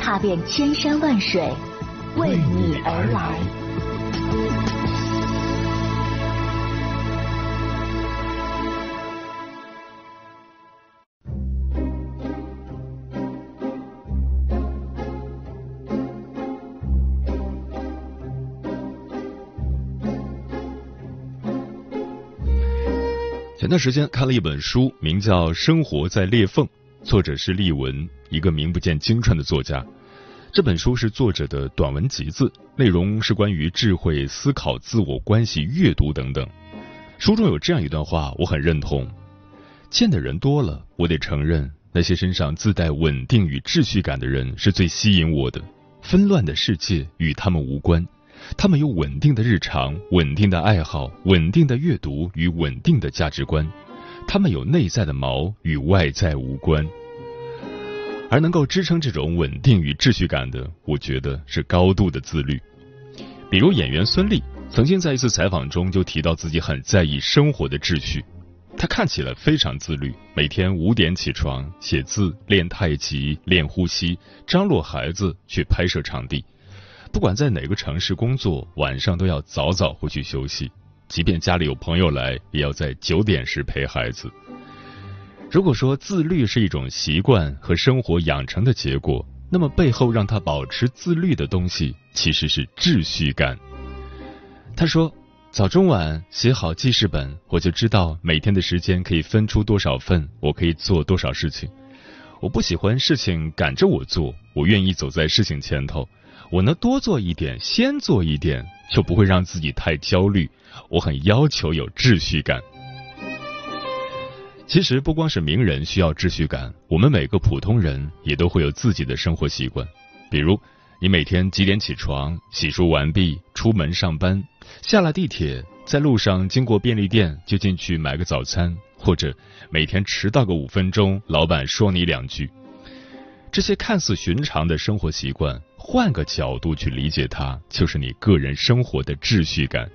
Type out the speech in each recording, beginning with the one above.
踏遍千山万水，为你而来。前段时间看了一本书，名叫《生活在裂缝》，作者是丽文，一个名不见经传的作家。这本书是作者的短文集子，内容是关于智慧思考、自我关系、阅读等等。书中有这样一段话，我很认同：见的人多了，我得承认，那些身上自带稳定与秩序感的人是最吸引我的。纷乱的世界与他们无关。他们有稳定的日常、稳定的爱好、稳定的阅读与稳定的价值观，他们有内在的锚，与外在无关。而能够支撑这种稳定与秩序感的，我觉得是高度的自律。比如演员孙俪曾经在一次采访中就提到自己很在意生活的秩序，她看起来非常自律，每天五点起床写字、练太极、练呼吸，张罗孩子去拍摄场地。不管在哪个城市工作，晚上都要早早回去休息。即便家里有朋友来，也要在九点时陪孩子。如果说自律是一种习惯和生活养成的结果，那么背后让他保持自律的东西，其实是秩序感。他说：“早中晚写好记事本，我就知道每天的时间可以分出多少份，我可以做多少事情。我不喜欢事情赶着我做，我愿意走在事情前头。”我能多做一点，先做一点，就不会让自己太焦虑。我很要求有秩序感。其实不光是名人需要秩序感，我们每个普通人也都会有自己的生活习惯。比如，你每天几点起床，洗漱完毕，出门上班，下了地铁，在路上经过便利店就进去买个早餐，或者每天迟到个五分钟，老板说你两句。这些看似寻常的生活习惯。换个角度去理解它，就是你个人生活的秩序感。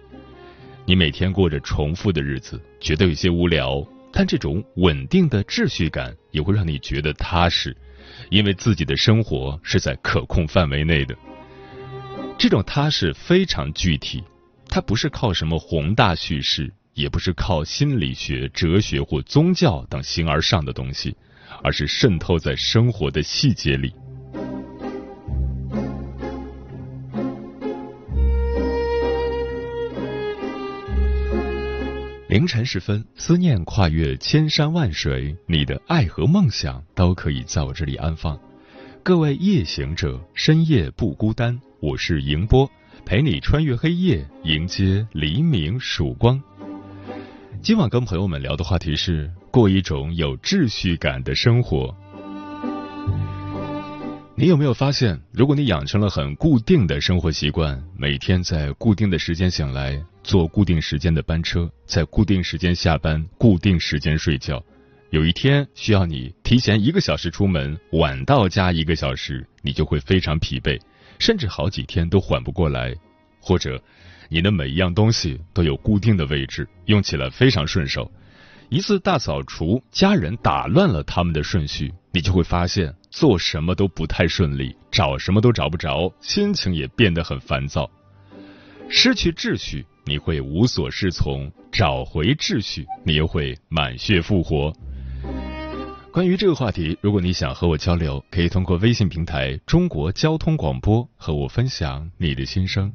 你每天过着重复的日子，觉得有些无聊，但这种稳定的秩序感也会让你觉得踏实，因为自己的生活是在可控范围内的。这种踏实非常具体，它不是靠什么宏大叙事，也不是靠心理学、哲学或宗教等形而上的东西，而是渗透在生活的细节里。凌晨时分，思念跨越千山万水，你的爱和梦想都可以在我这里安放。各位夜行者，深夜不孤单，我是迎波，陪你穿越黑夜，迎接黎明曙光。今晚跟朋友们聊的话题是过一种有秩序感的生活。你有没有发现，如果你养成了很固定的生活习惯，每天在固定的时间醒来，坐固定时间的班车，在固定时间下班，固定时间睡觉，有一天需要你提前一个小时出门，晚到家一个小时，你就会非常疲惫，甚至好几天都缓不过来。或者，你的每一样东西都有固定的位置，用起来非常顺手。一次大扫除，家人打乱了他们的顺序，你就会发现做什么都不太顺利，找什么都找不着，心情也变得很烦躁。失去秩序，你会无所适从；找回秩序，你又会满血复活。关于这个话题，如果你想和我交流，可以通过微信平台“中国交通广播”和我分享你的心声。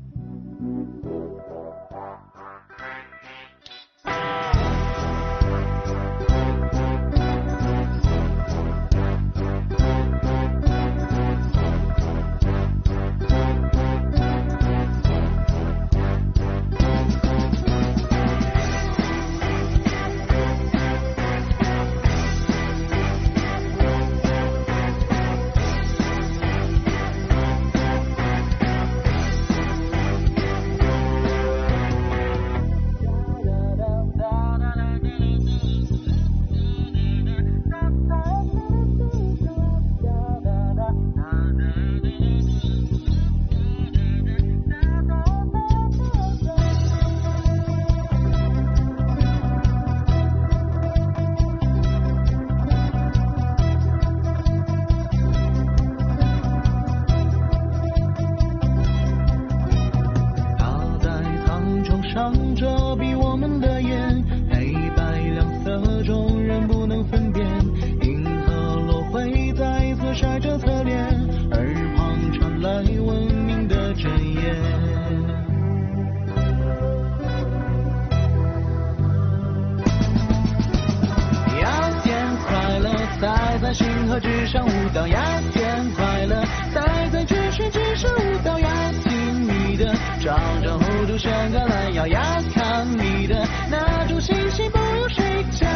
星河之上舞蹈呀，天快乐，再在巨水之上舞蹈要，听你的，长长弧度像个懒腰呀，看你的，那种心情不用睡觉，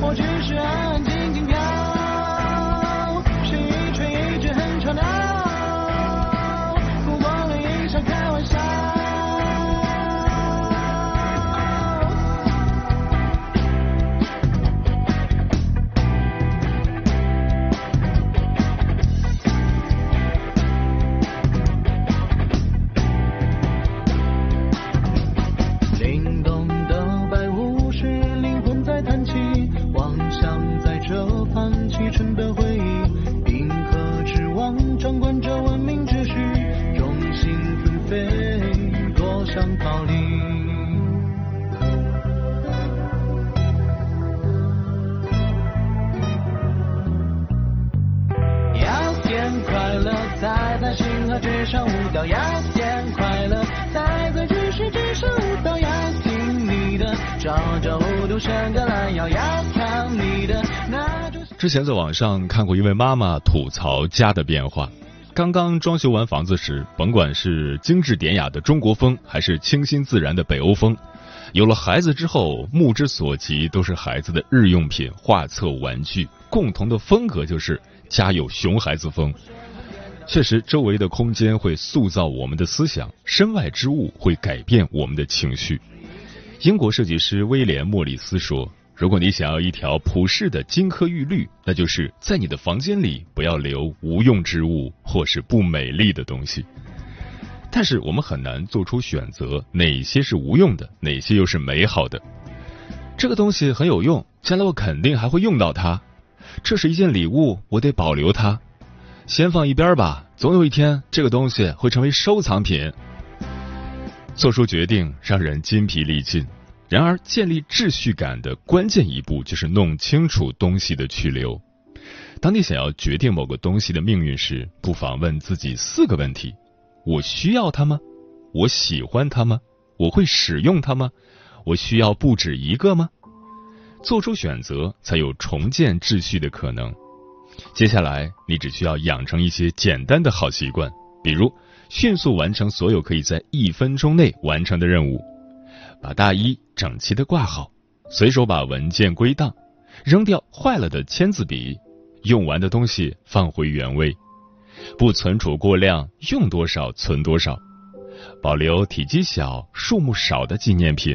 我只是安之前在网上看过一位妈妈吐槽家的变化。刚刚装修完房子时，甭管是精致典雅的中国风，还是清新自然的北欧风，有了孩子之后，目之所及都是孩子的日用品、画册、玩具，共同的风格就是家有熊孩子风。确实，周围的空间会塑造我们的思想，身外之物会改变我们的情绪。英国设计师威廉·莫里斯说。如果你想要一条普世的金科玉律，那就是在你的房间里不要留无用之物或是不美丽的东西。但是我们很难做出选择，哪些是无用的，哪些又是美好的。这个东西很有用，将来我肯定还会用到它。这是一件礼物，我得保留它。先放一边吧，总有一天这个东西会成为收藏品。做出决定让人筋疲力尽。然而，建立秩序感的关键一步就是弄清楚东西的去留。当你想要决定某个东西的命运时，不妨问自己四个问题：我需要它吗？我喜欢它吗？我会使用它吗？我需要不止一个吗？做出选择，才有重建秩序的可能。接下来，你只需要养成一些简单的好习惯，比如迅速完成所有可以在一分钟内完成的任务。把大衣整齐的挂好，随手把文件归档，扔掉坏了的签字笔，用完的东西放回原位，不存储过量，用多少存多少，保留体积小、数目少的纪念品。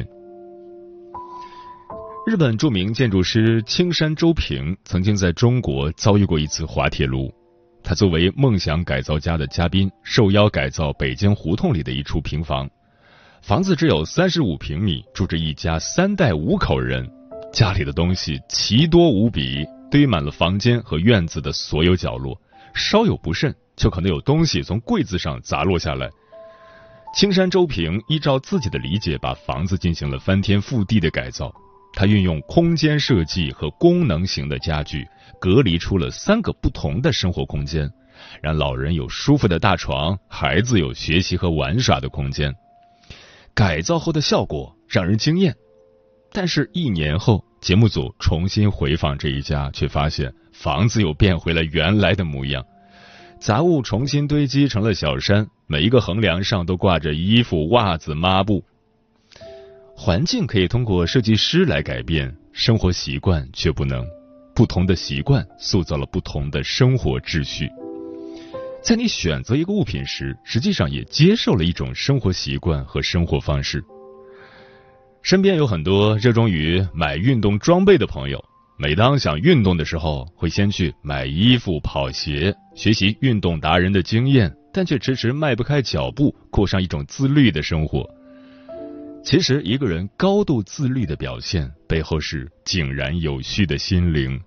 日本著名建筑师青山周平曾经在中国遭遇过一次滑铁卢，他作为梦想改造家的嘉宾，受邀改造北京胡同里的一处平房。房子只有三十五平米，住着一家三代五口人，家里的东西奇多无比，堆满了房间和院子的所有角落，稍有不慎就可能有东西从柜子上砸落下来。青山周平依照自己的理解，把房子进行了翻天覆地的改造。他运用空间设计和功能型的家具，隔离出了三个不同的生活空间，让老人有舒服的大床，孩子有学习和玩耍的空间。改造后的效果让人惊艳，但是，一年后，节目组重新回访这一家，却发现房子又变回了原来的模样，杂物重新堆积成了小山，每一个横梁上都挂着衣服、袜子、抹布。环境可以通过设计师来改变，生活习惯却不能。不同的习惯塑造了不同的生活秩序。在你选择一个物品时，实际上也接受了一种生活习惯和生活方式。身边有很多热衷于买运动装备的朋友，每当想运动的时候，会先去买衣服、跑鞋，学习运动达人的经验，但却迟迟迈不开脚步，过上一种自律的生活。其实，一个人高度自律的表现，背后是井然有序的心灵。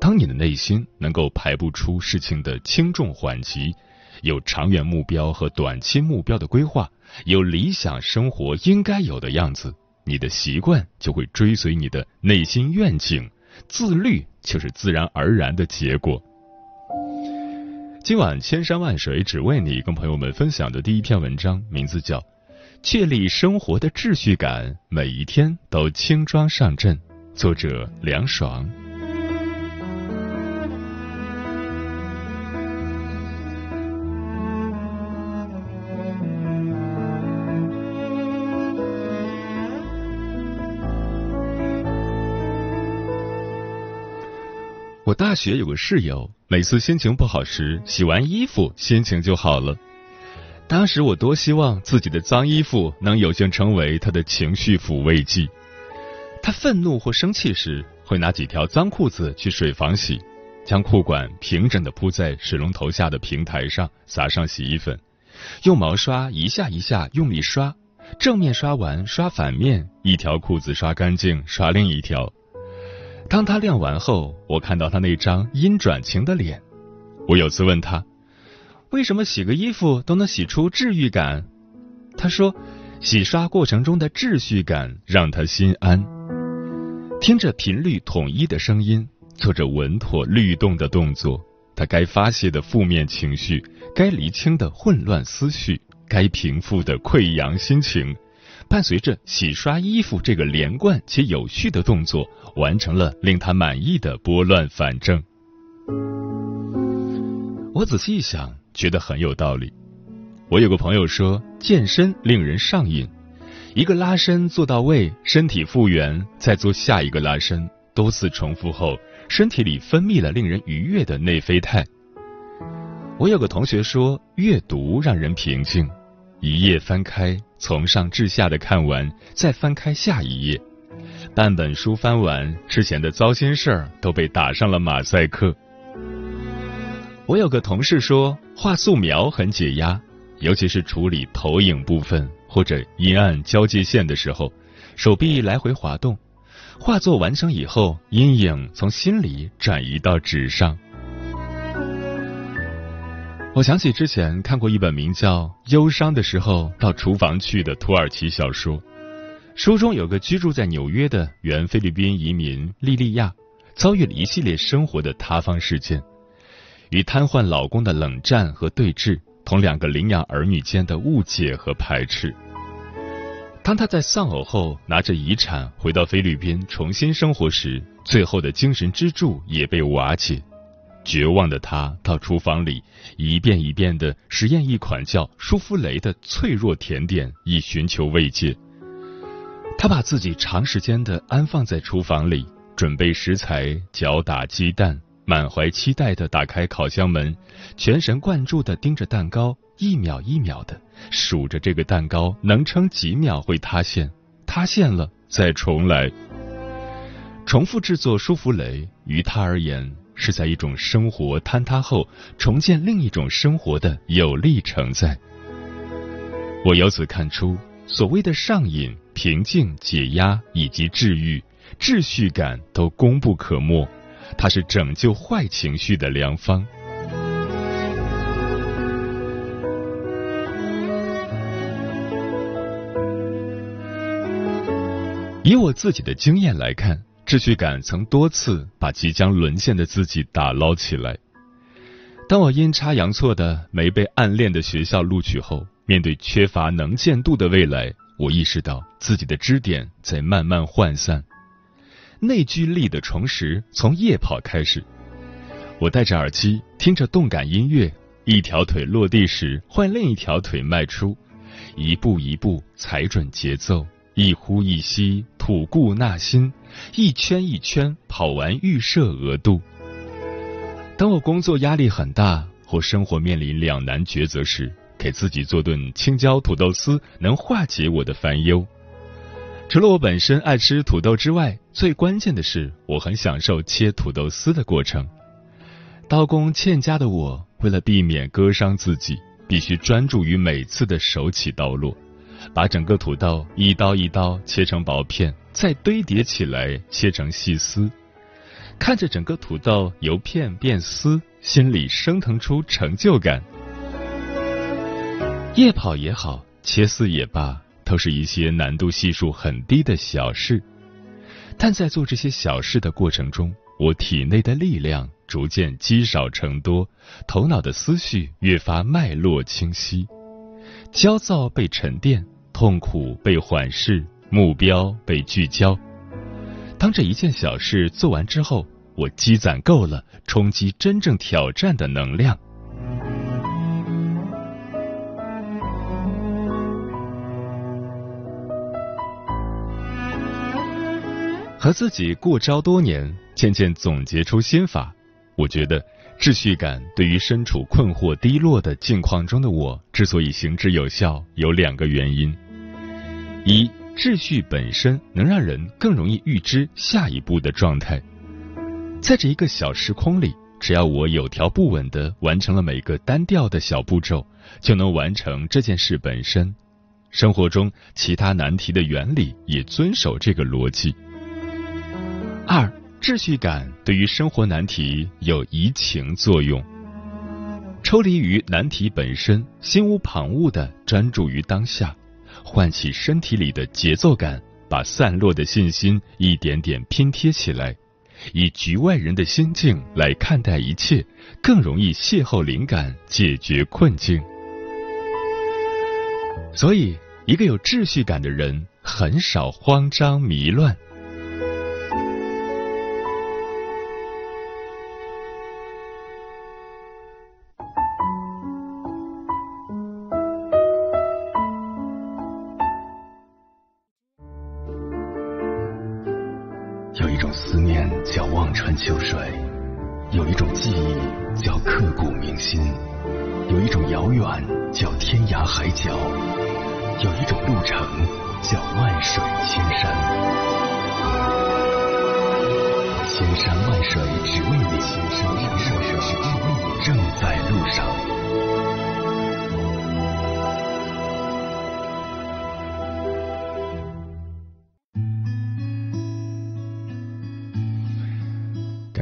当你的内心能够排不出事情的轻重缓急，有长远目标和短期目标的规划，有理想生活应该有的样子，你的习惯就会追随你的内心愿景，自律就是自然而然的结果。今晚千山万水只为你，跟朋友们分享的第一篇文章，名字叫。确立生活的秩序感每一天都轻装上阵。作者凉爽。我大学有个室友每次心情不好时洗完衣服心情就好了。当时我多希望自己的脏衣服能有幸成为他的情绪抚慰剂。他愤怒或生气时，会拿几条脏裤子去水房洗，将裤管平整的铺在水龙头下的平台上，撒上洗衣粉，用毛刷一下一下用力刷，正面刷完刷反面，一条裤子刷干净，刷另一条。当他晾完后，我看到他那张阴转晴的脸。我有次问他，为什么洗个衣服都能洗出治愈感？他说，洗刷过程中的秩序感让他心安。听着频率统一的声音，做着稳妥律动的动作，他该发泄的负面情绪，该厘清的混乱思绪，该平复的溃疡心情。伴随着洗刷衣服这个连贯且有序的动作，完成了令他满意的拨乱反正。我仔细一想，觉得很有道理。我有个朋友说，健身令人上瘾，一个拉伸做到位，身体复原，再做下一个拉伸，多次重复后，身体里分泌了令人愉悦的内啡肽。我有个同学说，阅读让人平静。一页翻开，从上至下的看完，再翻开下一页，半本书翻完，之前的糟心事儿都被打上了马赛克。我有个同事说，画素描很解压，尤其是处理投影部分或者阴暗交界线的时候，手臂来回滑动，画作完成以后，阴影从心里转移到纸上。我想起之前看过一本名叫《忧伤的时候到厨房去》的土耳其小说，书中有个居住在纽约的原菲律宾移民莉莉亚，遭遇了一系列生活的塌方事件，与瘫痪老公的冷战和对峙，同两个领养儿女间的误解和排斥。当她在丧偶后拿着遗产回到菲律宾重新生活时，最后的精神支柱也被瓦解。绝望的他到厨房里一遍一遍的实验一款叫舒芙蕾的脆弱甜点，以寻求慰藉。他把自己长时间的安放在厨房里，准备食材，搅打鸡蛋，满怀期待的打开烤箱门，全神贯注的盯着蛋糕，一秒一秒的数着这个蛋糕能撑几秒会塌陷，塌陷了再重来。重复制作舒芙蕾于他而言。是在一种生活坍塌后重建另一种生活的有力承载。我由此看出，所谓的上瘾、平静、解压以及治愈、秩序感都功不可没，它是拯救坏情绪的良方。以我自己的经验来看。秩序感曾多次把即将沦陷的自己打捞起来。当我阴差阳错的没被暗恋的学校录取后，面对缺乏能见度的未来，我意识到自己的支点在慢慢涣散。内聚力的重拾从夜跑开始。我戴着耳机，听着动感音乐，一条腿落地时换另一条腿迈出，一步一步踩准节奏，一呼一吸吐故纳新。一圈一圈跑完预设额度。当我工作压力很大或生活面临两难抉择时，给自己做顿青椒土豆丝，能化解我的烦忧。除了我本身爱吃土豆之外，最关键的是我很享受切土豆丝的过程。刀工欠佳的我，为了避免割伤自己，必须专注于每次的手起刀落。把整个土豆一刀一刀切成薄片，再堆叠起来切成细丝，看着整个土豆由片变丝，心里升腾出成就感。夜跑也好，切丝也罢，都是一些难度系数很低的小事，但在做这些小事的过程中，我体内的力量逐渐积少成多，头脑的思绪越发脉络清晰，焦躁被沉淀。痛苦被缓释，目标被聚焦。当这一件小事做完之后，我积攒够了冲击真正挑战的能量。和自己过招多年，渐渐总结出心法，我觉得秩序感对于身处困惑低落的境况中的我之所以行之有效，有两个原因：一，秩序本身能让人更容易预知下一步的状态，在这一个小时空里，只要我有条不紊的完成了每个单调的小步骤，就能完成这件事本身。生活中其他难题的原理也遵守这个逻辑。二。秩序感对于生活难题有移情作用，抽离于难题本身，心无旁骛的专注于当下，唤起身体里的节奏感，把散落的信心一点点拼贴起来，以局外人的心境来看待一切，更容易邂逅灵感，解决困境。所以，一个有秩序感的人很少慌张迷乱。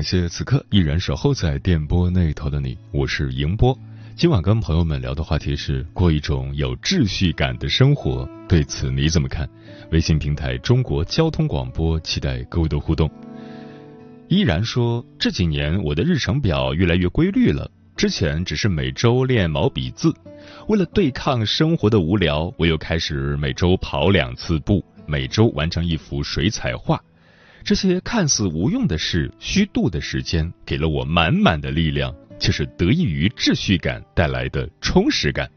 谢此刻依然守候在电波那头的你，我是迎波。今晚跟朋友们聊的话题是过一种有秩序感的生活，对此你怎么看？微信平台中国交通广播，期待各位的互动。依然说这几年我的日程表越来越规律了，之前只是每周练毛笔字，为了对抗生活的无聊，我又开始每周跑两次步，每周完成一幅水彩画。这些看似无用的事、虚度的时间，给了我满满的力量，却是得益于秩序感带来的充实感。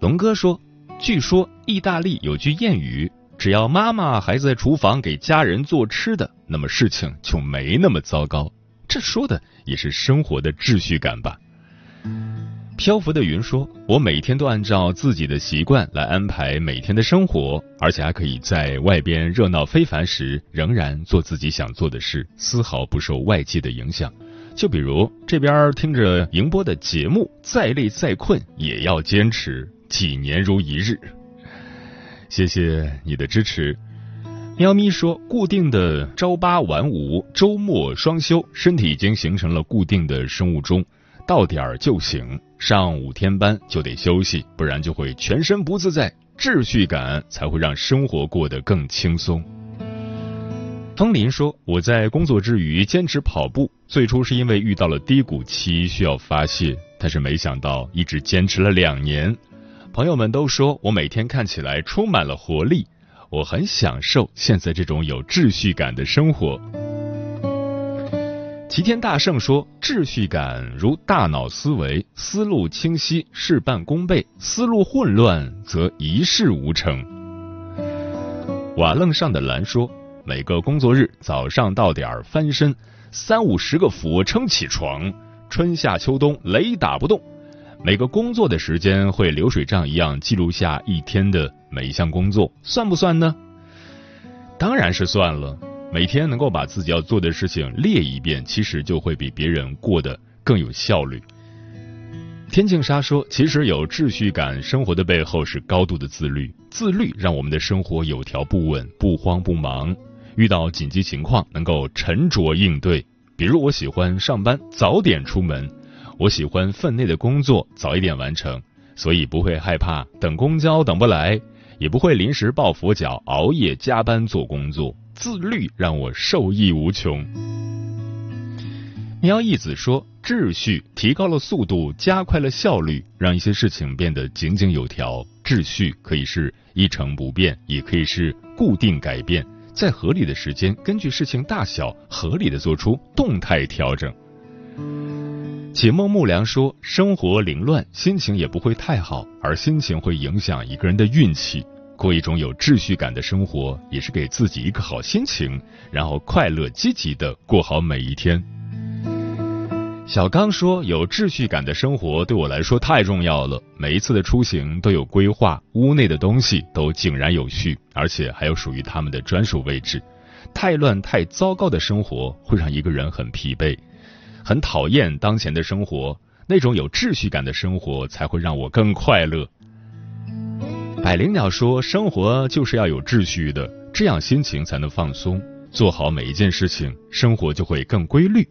龙哥说：“据说意大利有句谚语，只要妈妈还在厨房给家人做吃的，那么事情就没那么糟糕。”这说的也是生活的秩序感吧。漂浮的云说：“我每天都按照自己的习惯来安排每天的生活，而且还可以在外边热闹非凡时，仍然做自己想做的事，丝毫不受外界的影响。就比如这边听着迎播的节目，再累再困也要坚持，几年如一日。谢谢你的支持。”喵咪说：“固定的朝八晚五，周末双休，身体已经形成了固定的生物钟。”到点儿就醒，上五天班就得休息，不然就会全身不自在。秩序感才会让生活过得更轻松。风林说：“我在工作之余坚持跑步，最初是因为遇到了低谷期需要发泄，但是没想到一直坚持了两年。朋友们都说我每天看起来充满了活力，我很享受现在这种有秩序感的生活。”齐天大圣说：“秩序感如大脑思维，思路清晰，事半功倍；思路混乱，则一事无成。”瓦楞上的蓝说：“每个工作日早上到点儿翻身，三五十个俯卧撑起床，春夏秋冬雷打不动。每个工作的时间会流水账一样记录下一天的每一项工作，算不算呢？当然是算了。”每天能够把自己要做的事情列一遍，其实就会比别人过得更有效率。天净沙说：“其实有秩序感生活的背后是高度的自律，自律让我们的生活有条不紊、不慌不忙。遇到紧急情况能够沉着应对。比如我喜欢上班早点出门，我喜欢分内的工作早一点完成，所以不会害怕等公交等不来，也不会临时抱佛脚熬夜加班做工作。”自律让我受益无穷。喵义子说：“秩序提高了速度，加快了效率，让一些事情变得井井有条。秩序可以是一成不变，也可以是固定改变，在合理的时间，根据事情大小，合理的做出动态调整。”解梦木良说：“生活凌乱，心情也不会太好，而心情会影响一个人的运气。”过一种有秩序感的生活，也是给自己一个好心情，然后快乐积极的过好每一天。小刚说：“有秩序感的生活对我来说太重要了。每一次的出行都有规划，屋内的东西都井然有序，而且还有属于他们的专属位置。太乱、太糟糕的生活会让一个人很疲惫，很讨厌当前的生活。那种有秩序感的生活才会让我更快乐。”百灵鸟说：“生活就是要有秩序的，这样心情才能放松。做好每一件事情，生活就会更规律。”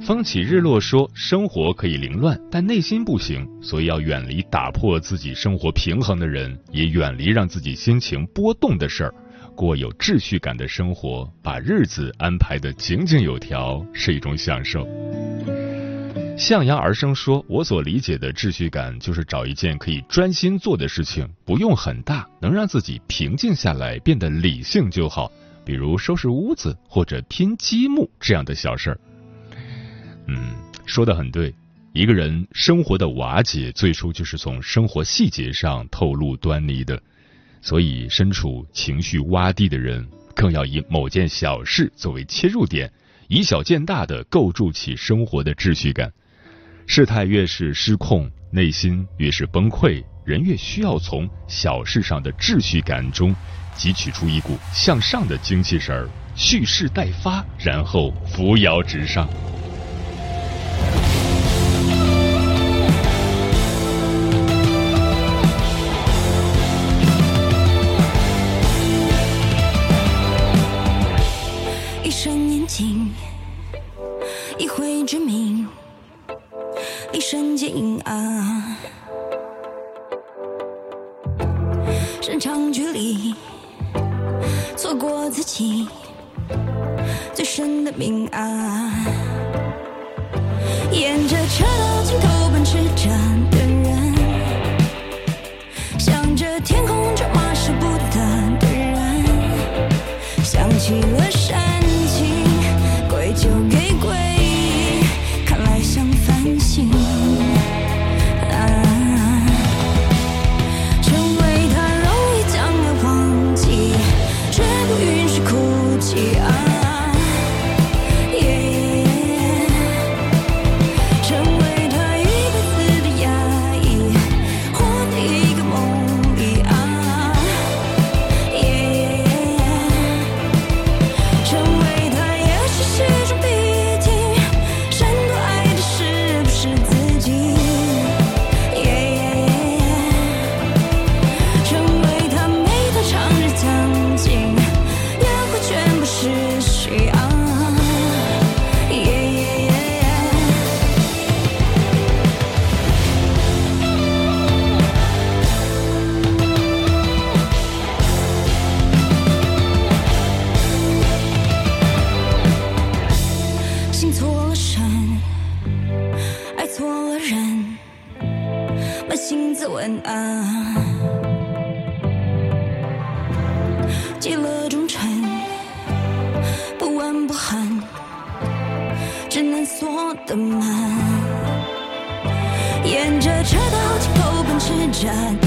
风起日落说：“生活可以凌乱，但内心不行，所以要远离打破自己生活平衡的人，也远离让自己心情波动的事儿，过有秩序感的生活，把日子安排的井井有条，是一种享受。”向阳而生说：“我所理解的秩序感，就是找一件可以专心做的事情，不用很大，能让自己平静下来，变得理性就好，比如收拾屋子或者拼积木这样的小事儿。”嗯，说的很对。一个人生活的瓦解，最初就是从生活细节上透露端倪的。所以，身处情绪洼地的人，更要以某件小事作为切入点，以小见大的构筑起生活的秩序感。事态越是失控，内心越是崩溃，人越需要从小事上的秩序感中汲取出一股向上的精气神儿，蓄势待发，然后扶摇直上。一瞬间阴暗，伸长距离，错过自己最深的明暗。沿着车道尽头奔驰着的人，向着天空咒骂，舍不得的人，想起了山。的门，沿着车道尽头奔驰着。